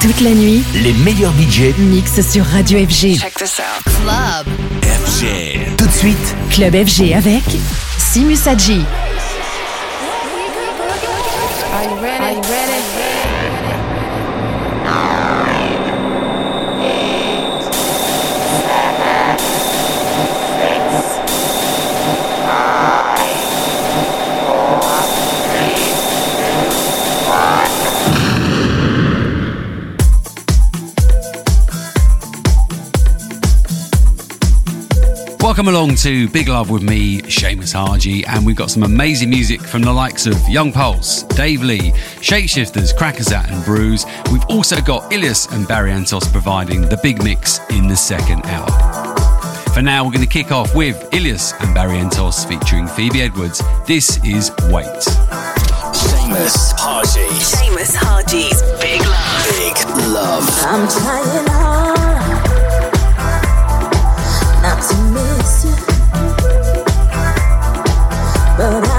Toute la nuit, les meilleurs budgets mixent sur Radio FG. Check this out. Club. FG. Tout de suite, Club FG avec Simus Adji. Are you ready? Are you ready? Welcome along to Big Love with me, Seamus Haji, and we've got some amazing music from the likes of Young Pulse, Dave Lee, Shapeshifters, Crackazat, and Bruise. We've also got Ilias and Barrientos providing the big mix in the second hour. For now, we're going to kick off with Ilias and Barrientos featuring Phoebe Edwards. This is Wait. Seamus Haji. Seamus Haji's Big Love. Big Love. I'm trying hard but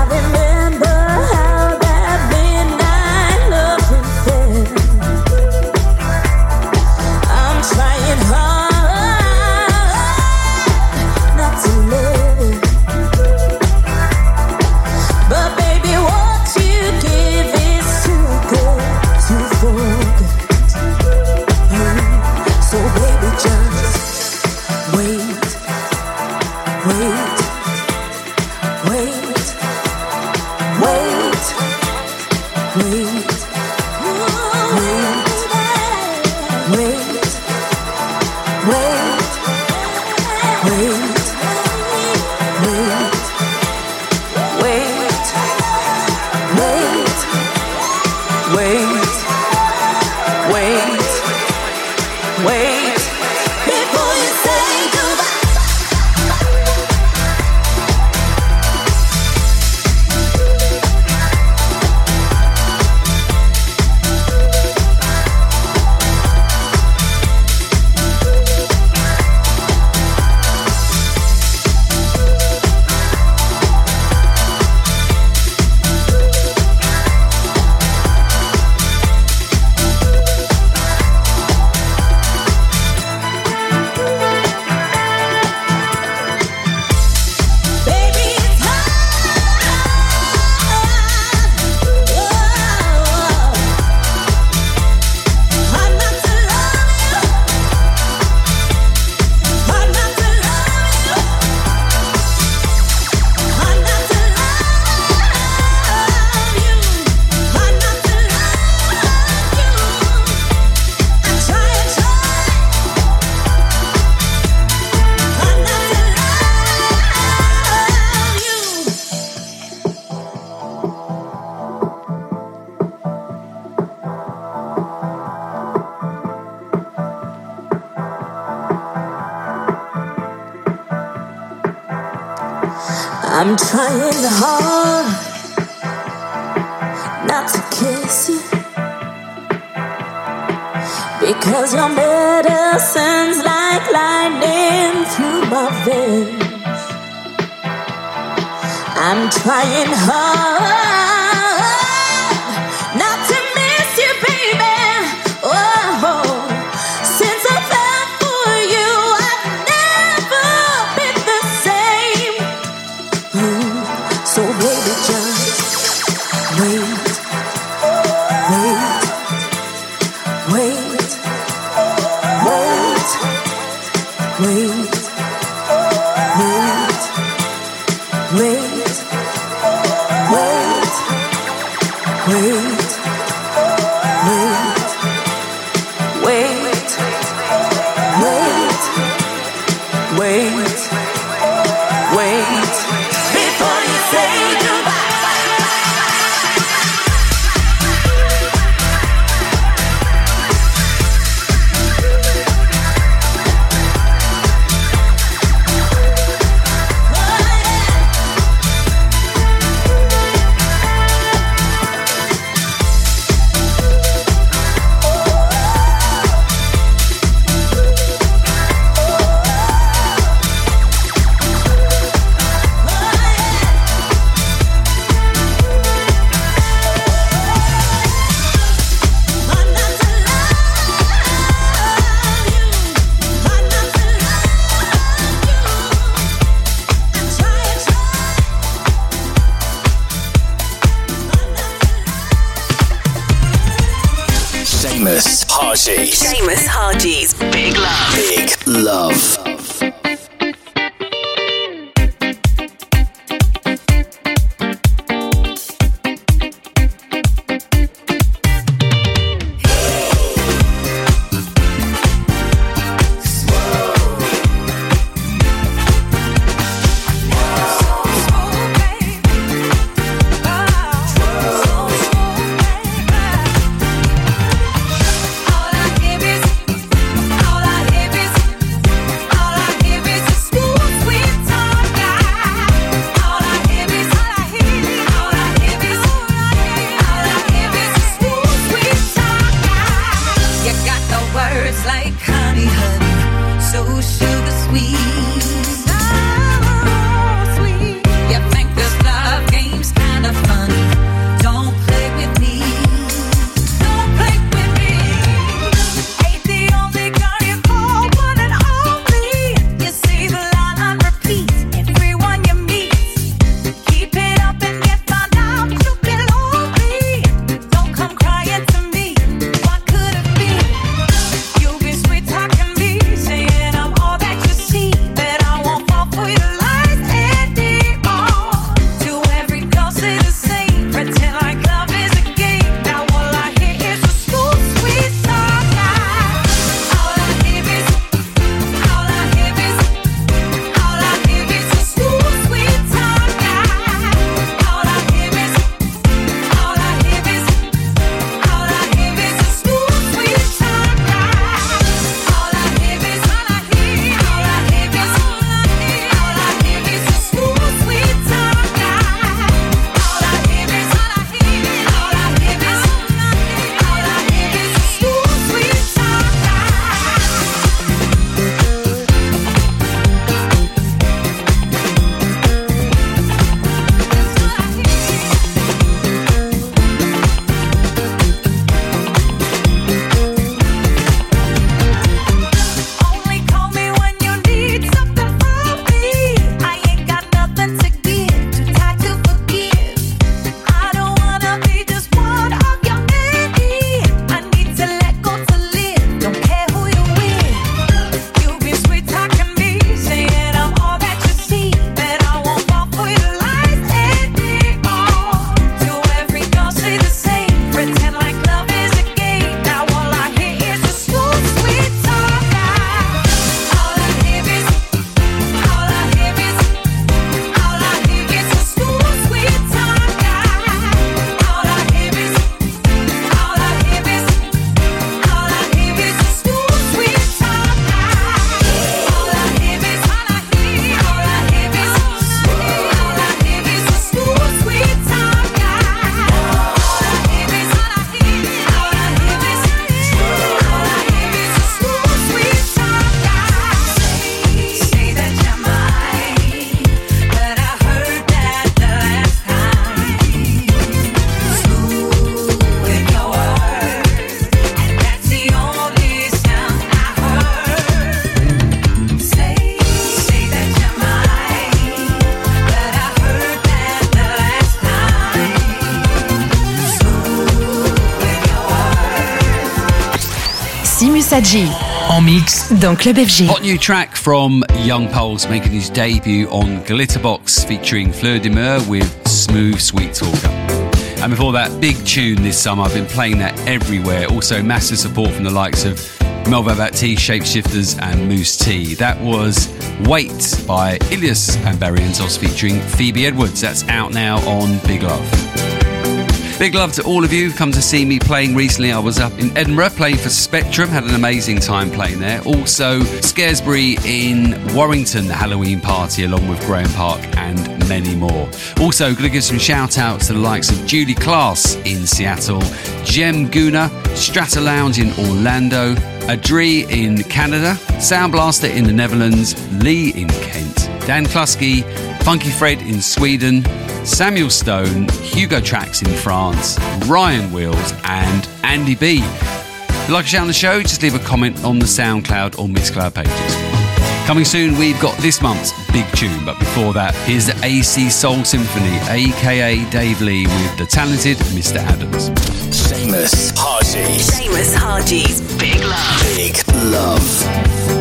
dans Club FG. Hot new track from Young Poles making his debut on Glitterbox featuring Fleur de Mer with Smooth Sweet Talker. And before that, big tune this summer. I've been playing that everywhere. Also, massive support from the likes of Melvo Baptiste, Shapeshifters, and Mousse T. That was Wait by Ilias and Barrientos featuring Phoebe Edwards. That's out now on Big Love. Big love to all of you who've come to see me playing recently. I was up in Edinburgh playing for Spectrum, had an amazing time playing there. Also, Scaresbury in Warrington, the Halloween party, along with Graeme Park and many more. Also, going to give some shout outs to the likes of Julie Class in Seattle, Jem Guna, Strata Lounge in Orlando, Adri in Canada, Sound Blaster in the Netherlands, Lee in Kent, Dan Klusky, Funky Fred in Sweden, Samuel Stone, Hugo Tracks in France, Ryan Wheels, and Andy B. If you like a shout on the show, just leave a comment on the SoundCloud or Mixcloud pages. Coming soon, we've got this month's big tune, but before that, here's the AC Soul Symphony, aka Dave Lee, with the talented Mr. Adams. Seamus Haji's. Seamus Haji's. Big love. Big love.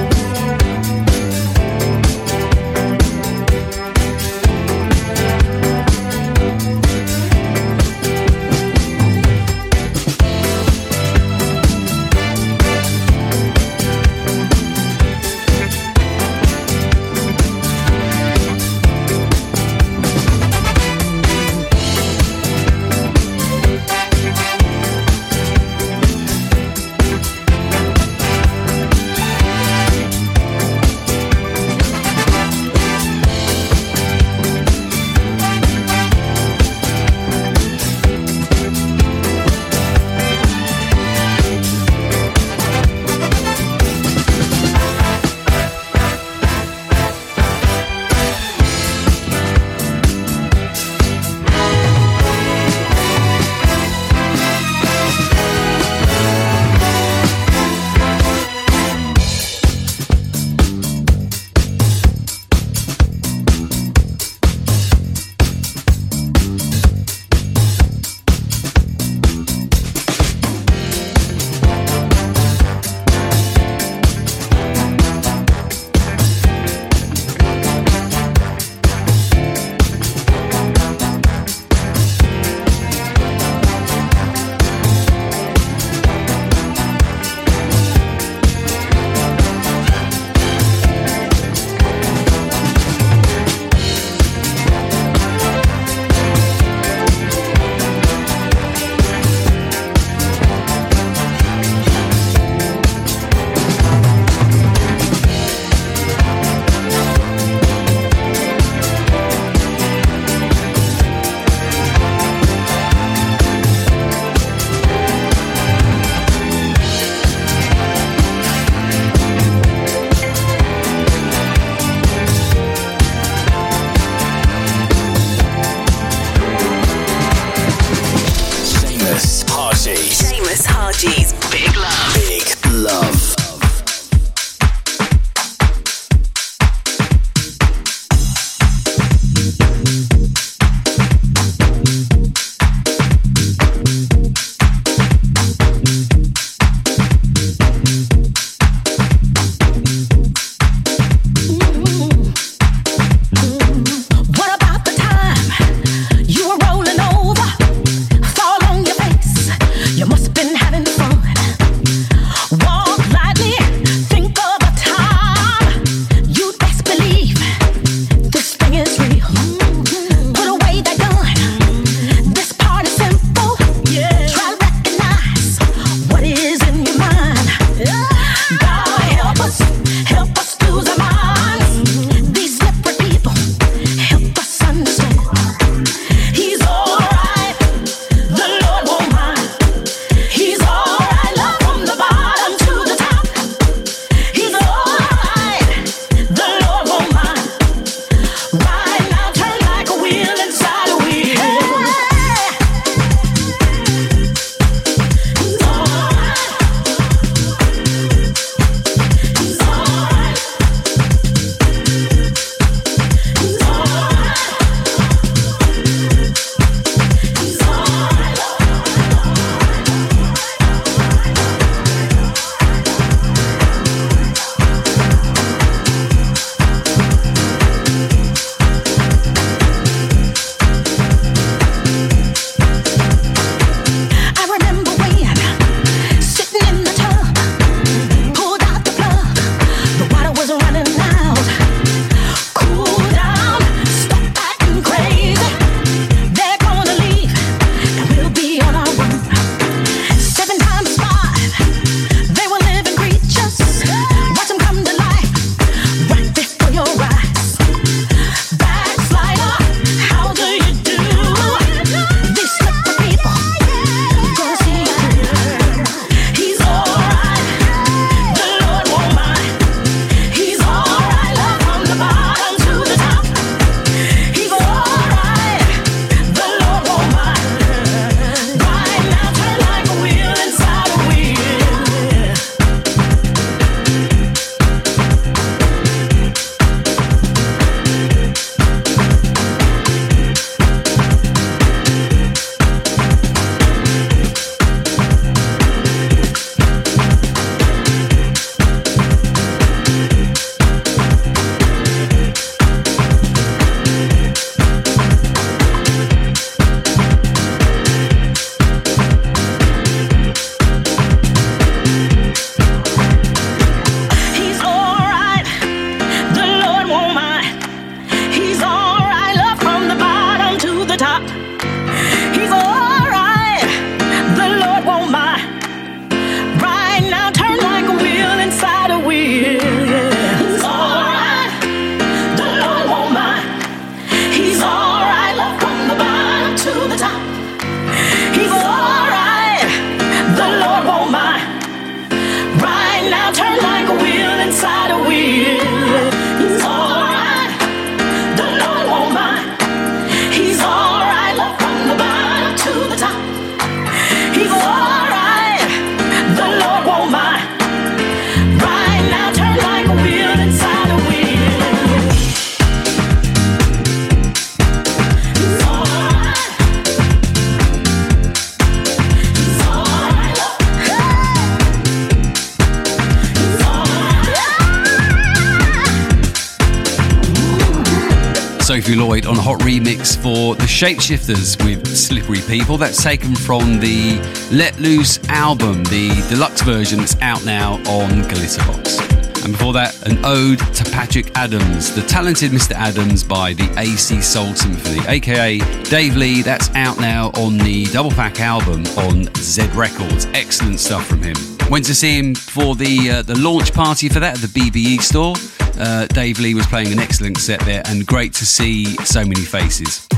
Shapeshifters with Slippery People. That's taken from the Let Loose album, the deluxe version that's out now on Glitterbox. And before that, an ode to Patrick Adams, the talented Mr. Adams by the AC Soul Symphony, aka Dave Lee. That's out now on the double pack album on Z Records. Excellent stuff from him. Went to see him for the uh, the launch party for that at the BBE store. Uh, Dave Lee was playing an excellent set there, and great to see so many faces.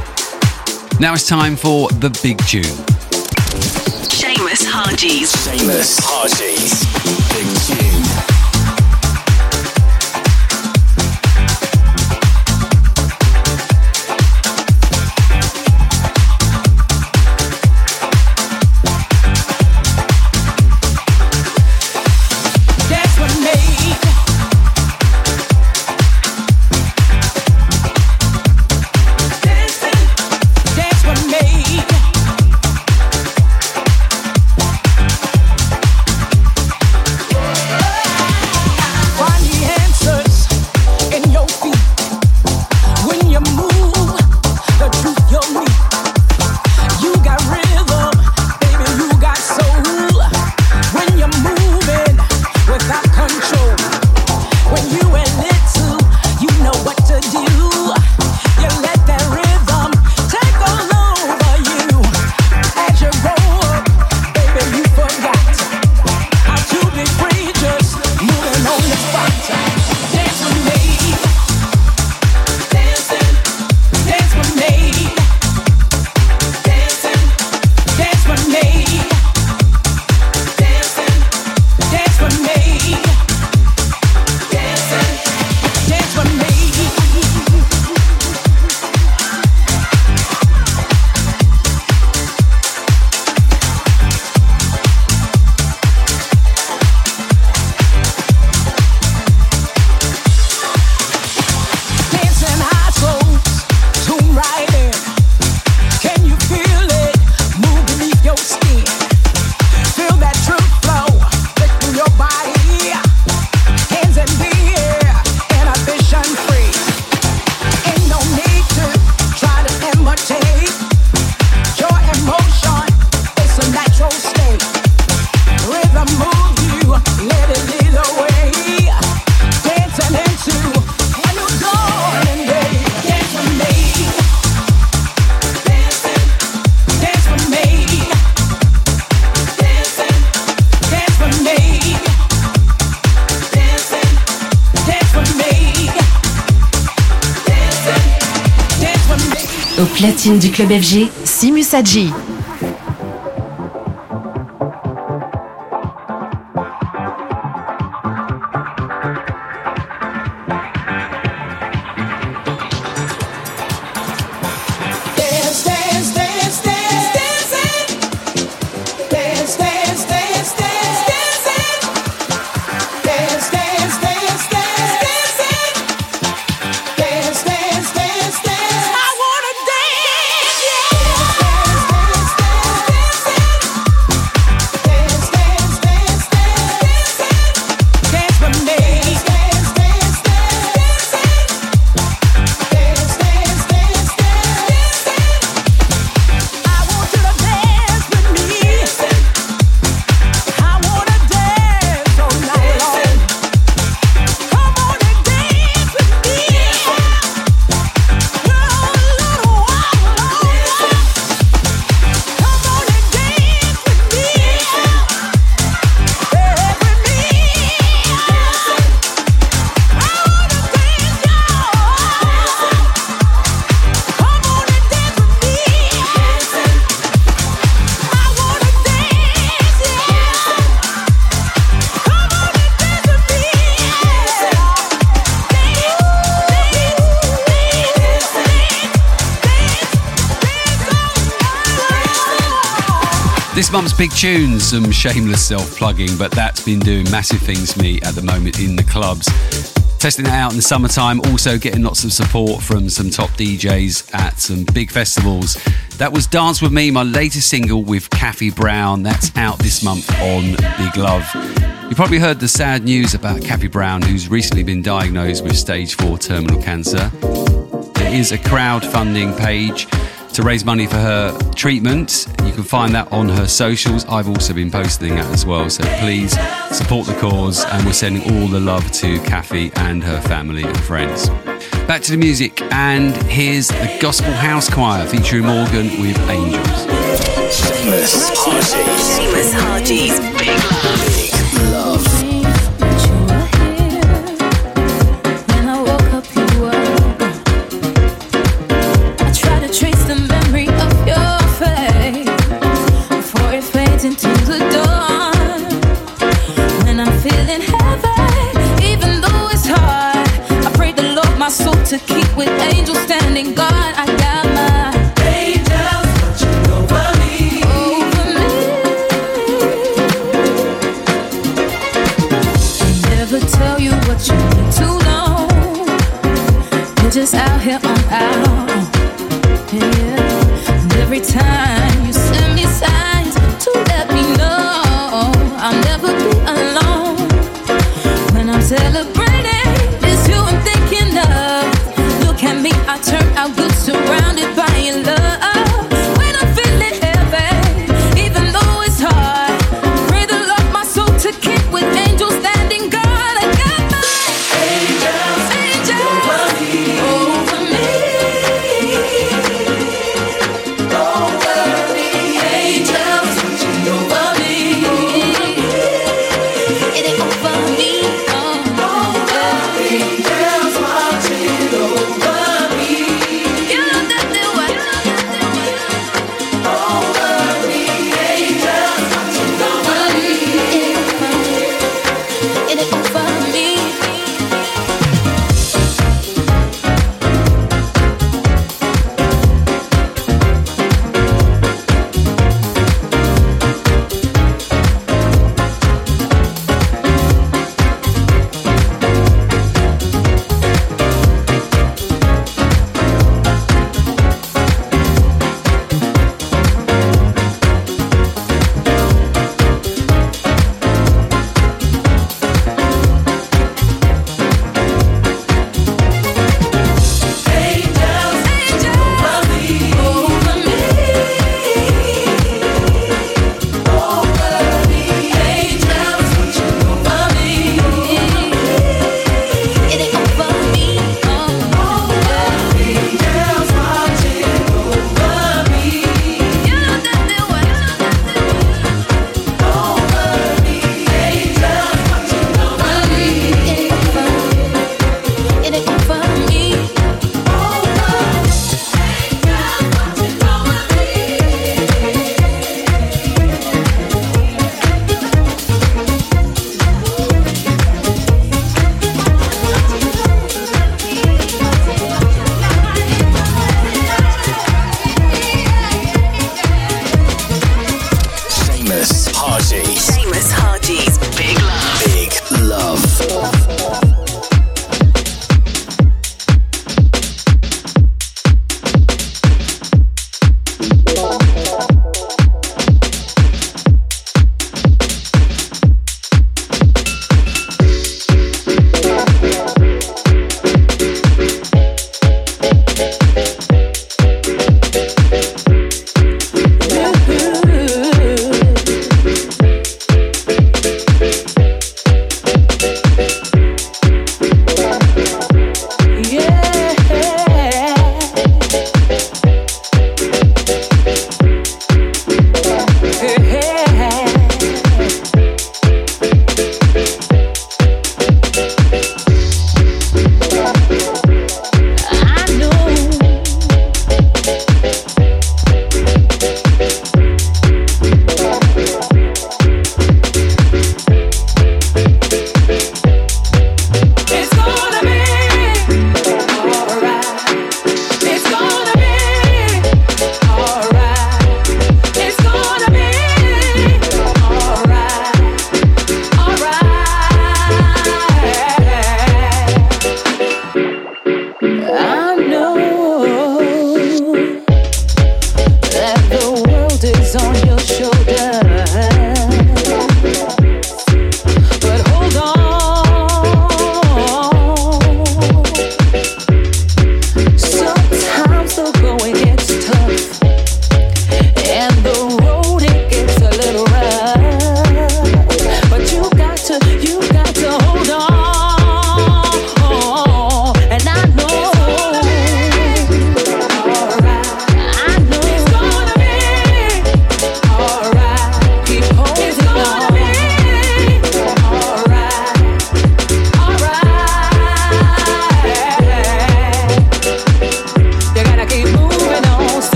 Now it's time for the big tune. Seamus Haji's. Seamus Haji's. Big tune. Du club FG, Simus Hadji. Big tunes, some shameless self plugging, but that's been doing massive things for me at the moment in the clubs. Testing that out in the summertime, also getting lots of support from some top DJs at some big festivals. That was Dance With Me, my latest single with Kathy Brown. That's out this month on Big Love. You probably heard the sad news about Kathy Brown, who's recently been diagnosed with stage 4 terminal cancer. There is a crowdfunding page to raise money for her treatment. You can find that on her socials. I've also been posting that as well. So please support the cause, and we're sending all the love to Kathy and her family and friends. Back to the music, and here's the Gospel House Choir featuring Morgan with Angels. Seamus Haji. Seamus Haji's Big Love. Never tell you what you need to know. We're just out here on our own. Yeah. And every time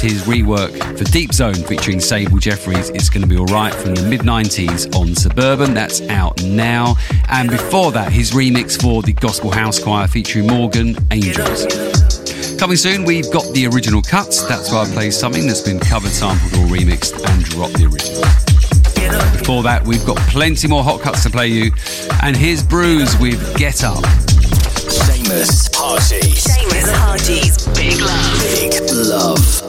his rework for Deep Zone featuring Sable Jeffries. It's going to be alright from the mid 90s on Suburban. That's out now. And before that, his remix for the Gospel House Choir featuring Morgan Angels. Coming soon, we've got the original cuts. That's why I play something that's been covered, sampled, or remixed and drop the original. Before that, we've got plenty more hot cuts to play you. And here's Bruise with Get Up. Seamus Haji. Seamus Haji's Big Love. Big love.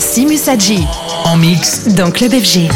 Simus Adji en mix dans Club FG.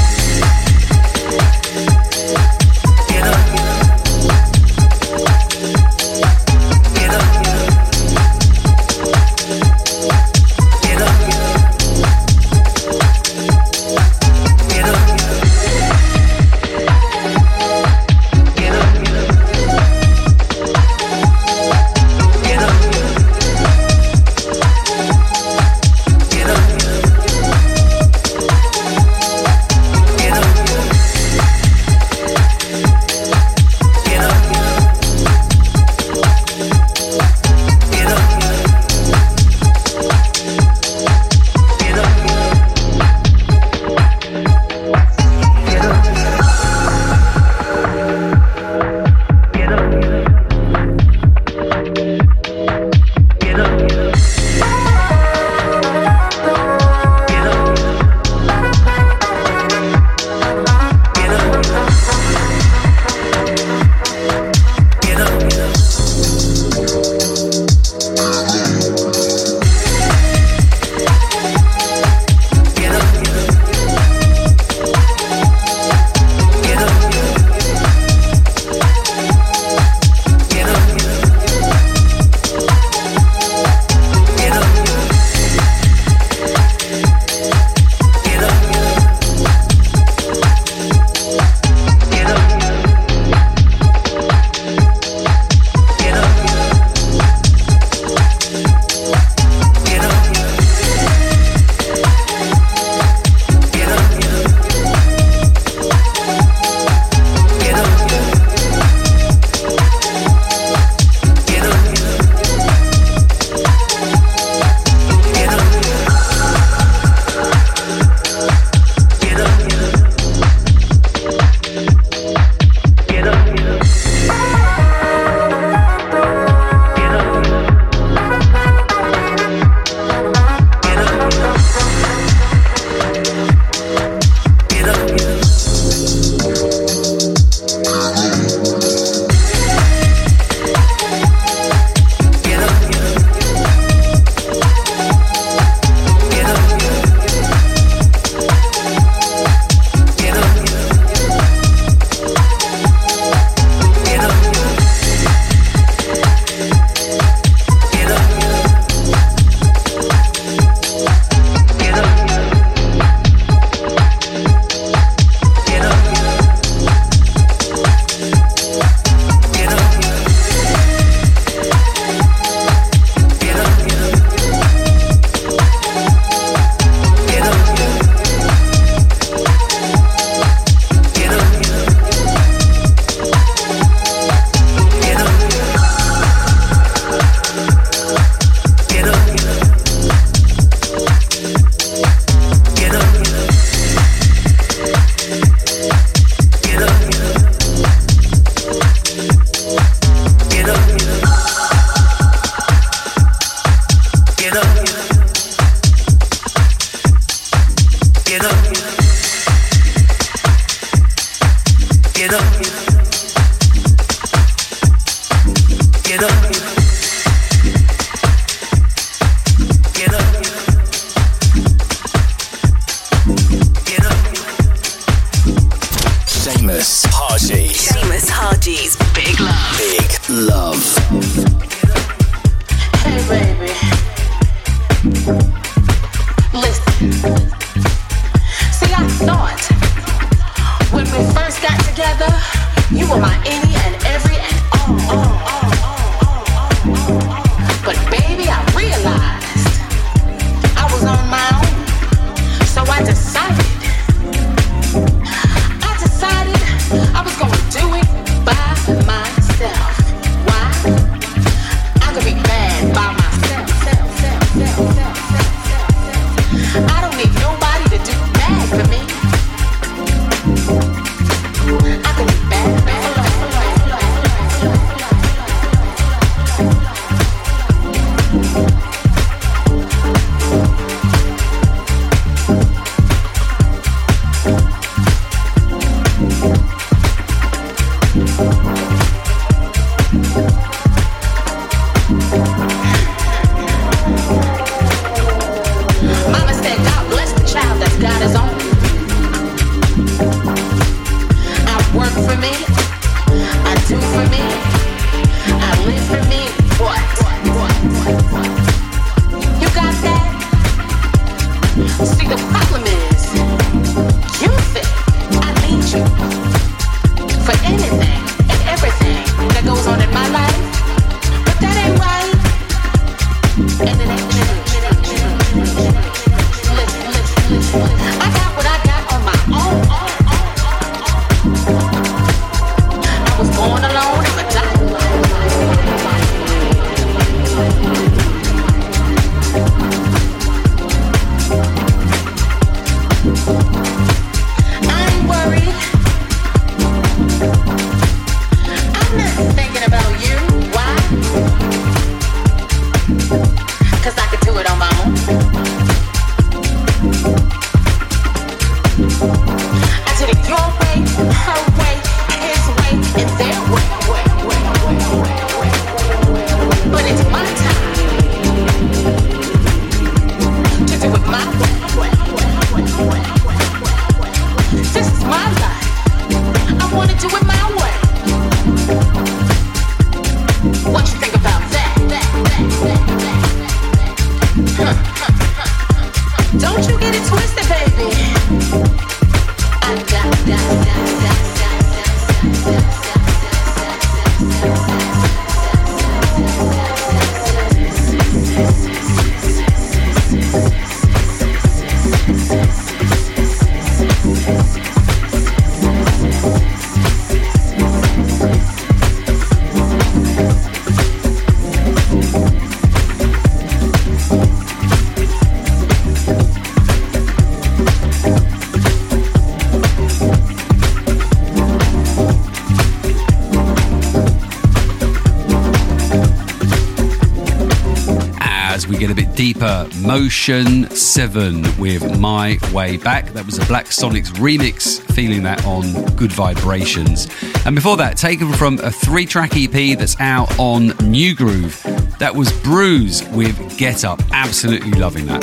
Deeper Motion 7 with My Way Back. That was a Black Sonics remix, feeling that on Good Vibrations. And before that, taken from a three track EP that's out on New Groove. That was Bruise with Get Up. Absolutely loving that.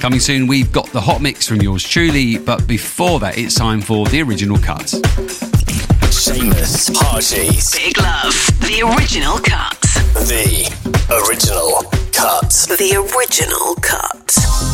Coming soon, we've got the hot mix from yours truly, but before that, it's time for the original cut. Seamus Parties. Big Love. The original cut. The original Cut. The original cut.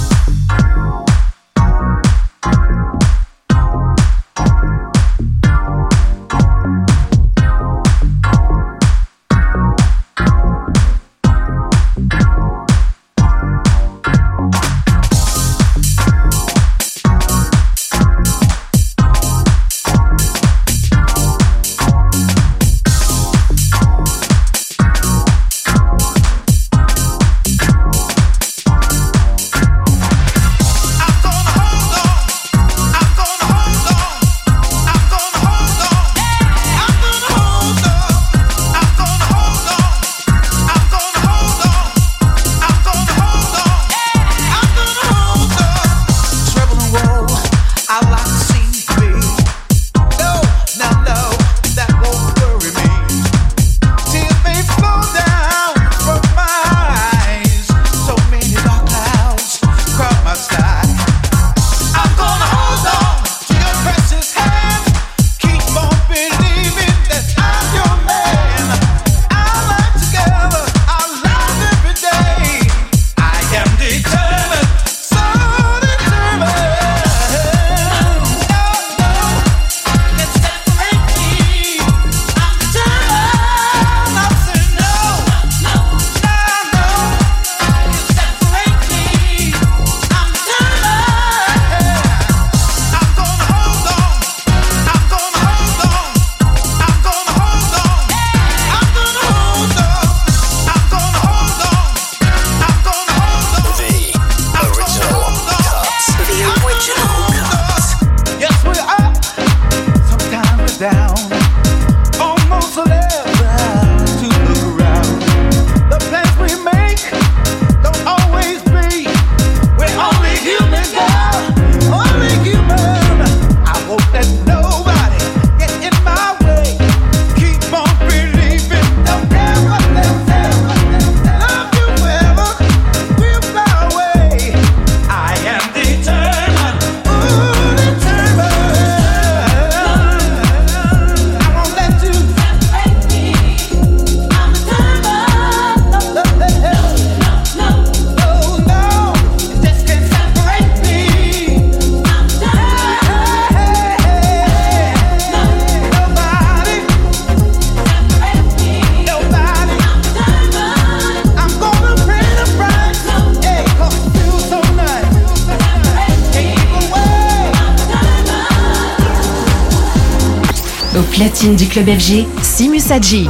BFG, Simusadji.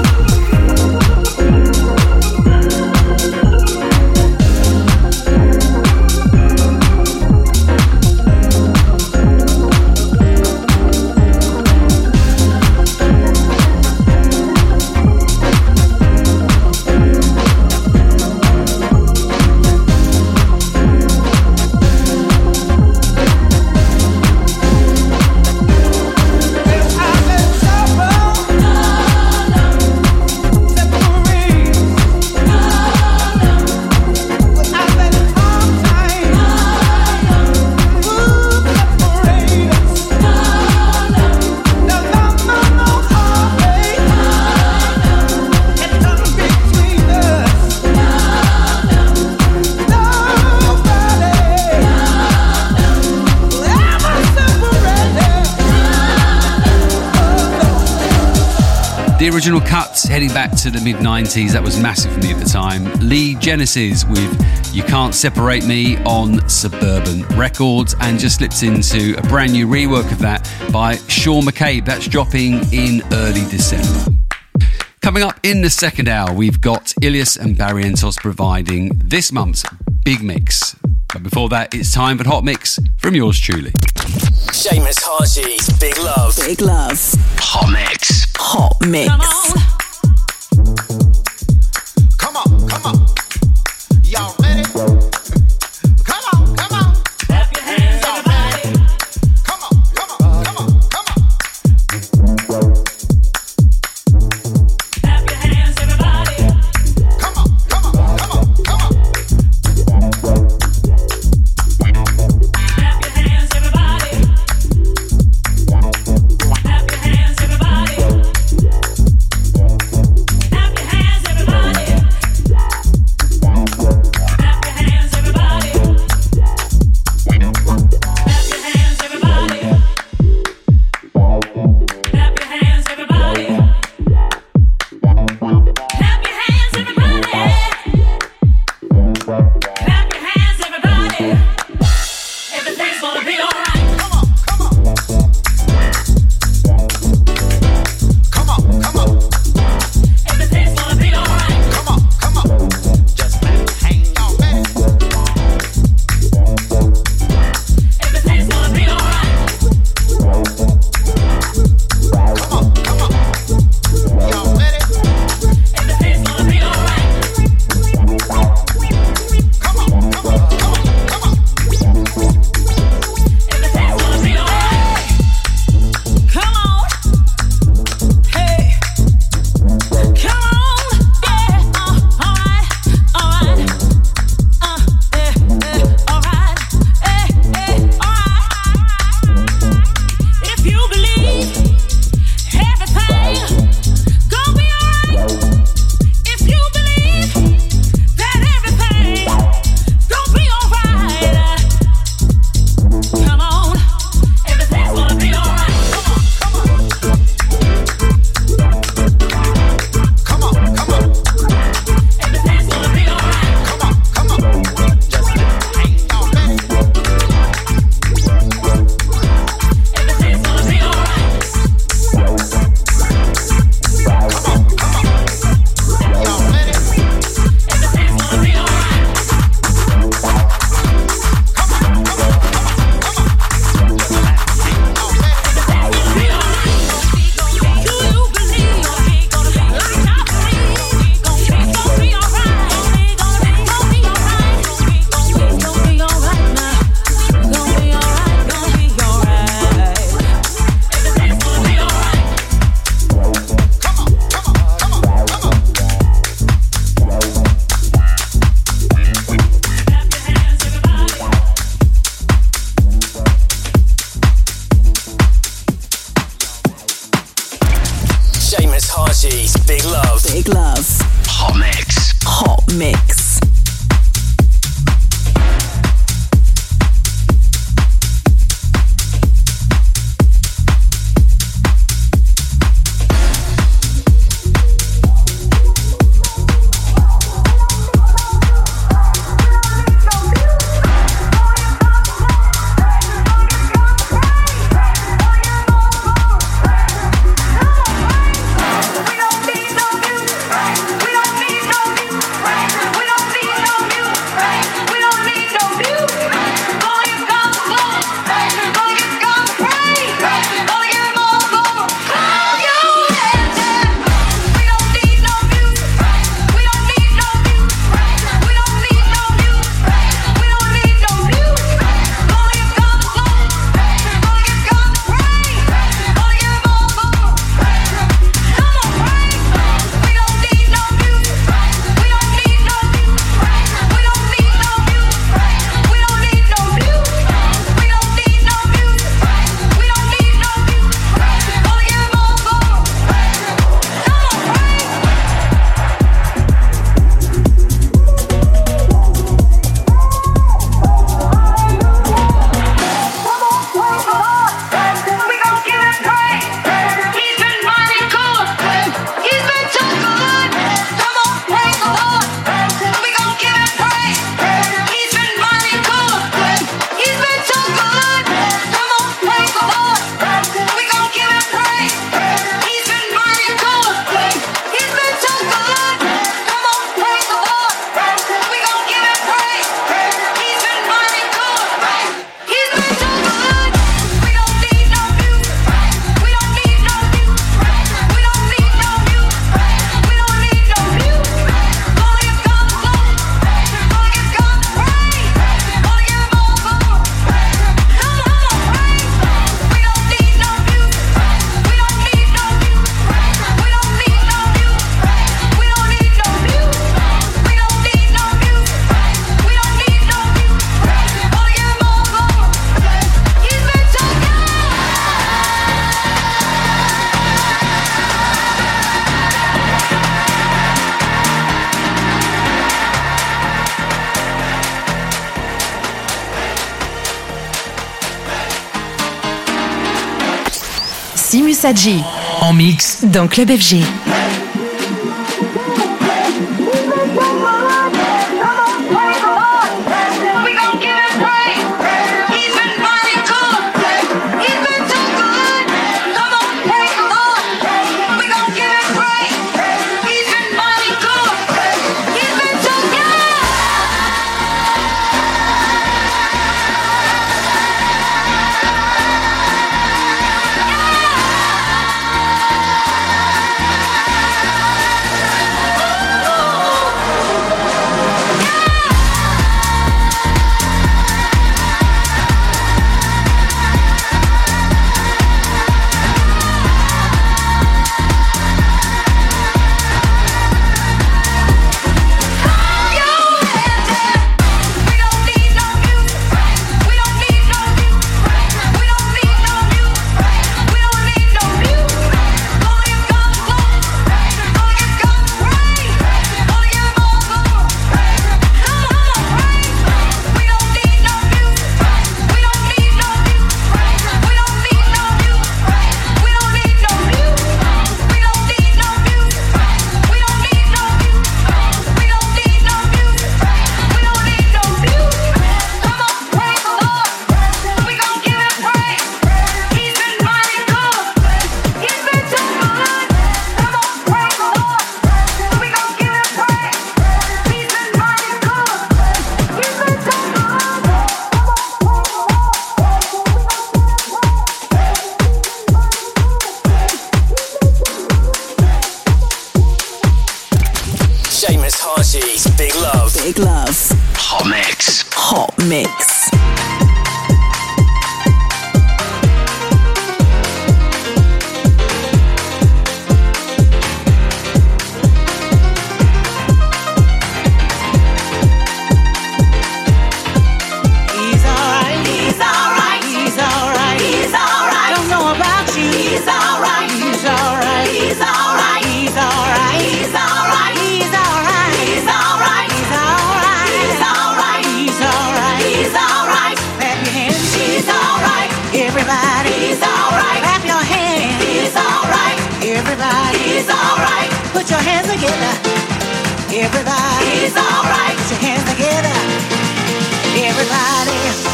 back to the mid 90s, that was massive for me at the time. Lee Genesis with You Can't Separate Me on Suburban Records and just slips into a brand new rework of that by Sean McCabe. That's dropping in early December. Coming up in the second hour, we've got Ilias and Barrientos providing this month's big mix. But before that, it's time for the Hot Mix from yours truly. Seamus Haji's Big Love. Big Love. Hot Mix. Hot Mix. Sadji. En mix. Dans Club FG. It's alright. Put your hands together, everybody.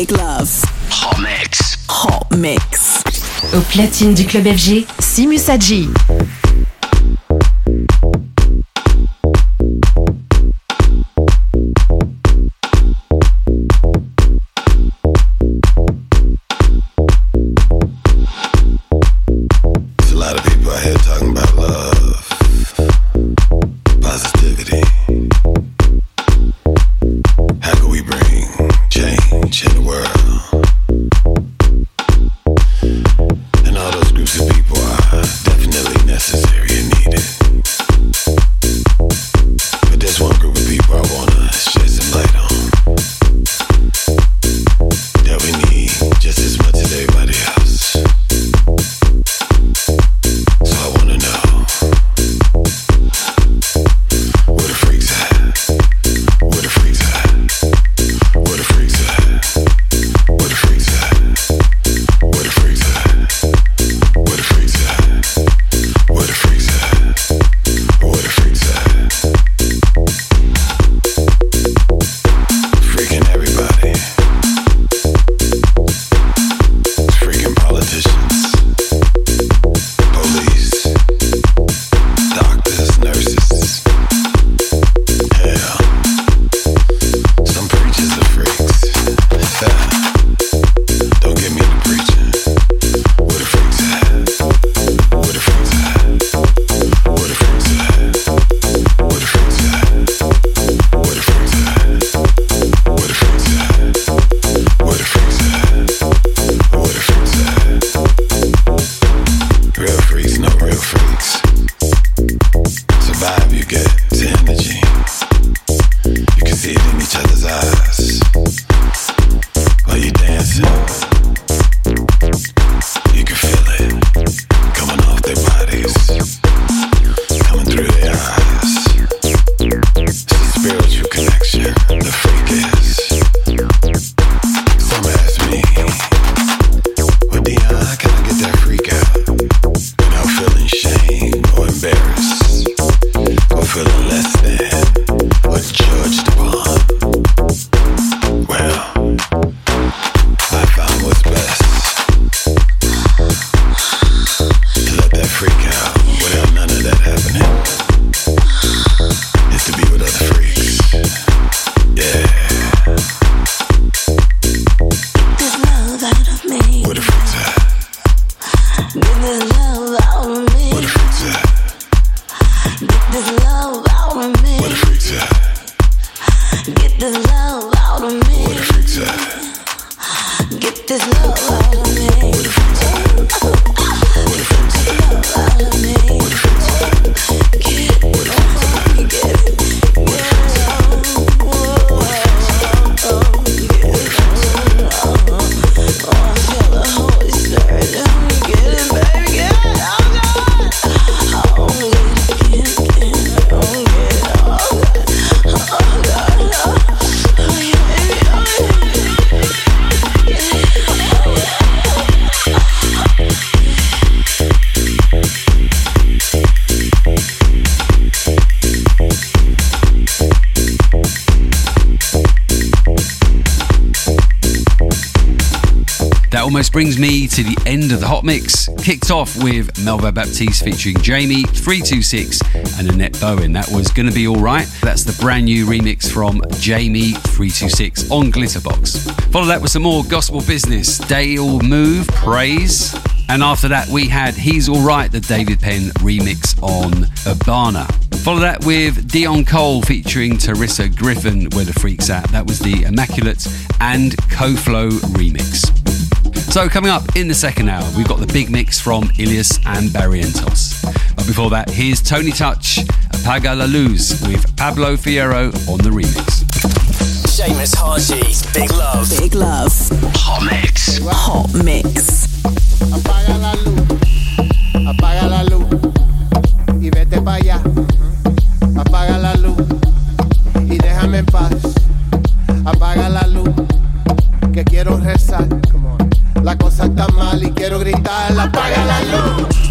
Love. Big Love. Hot Mix. Hot Mix. Au platine du club FG, Simus Hadji. Brings me to the end of the hot mix. Kicked off with Melvo Baptiste featuring Jamie, 326, and Annette Bowen. That was Gonna Be Alright. That's the brand new remix from Jamie, 326 on Glitterbox. Follow that with some more gospel business. Dale Move, Praise. And after that, we had He's Alright, the David Penn remix on Urbana. Follow that with Dion Cole featuring Teresa Griffin, Where the Freaks At. That was the Immaculate and Koflow remix. So, coming up in the second hour, we've got the big mix from Ilias and Barrientos. But before that, here's Tony Touch, Apaga la Luz with Pablo Fierro on the remix. Seamus Haji's Big Love. Big Love. Hot Mix. Hot Mix. Apaga la luz, apaga la luz y vete para allá. Apaga la luz y déjame en paz. Apaga la luz que quiero rezar. La cosa está mal y quiero gritar. Apaga la luz.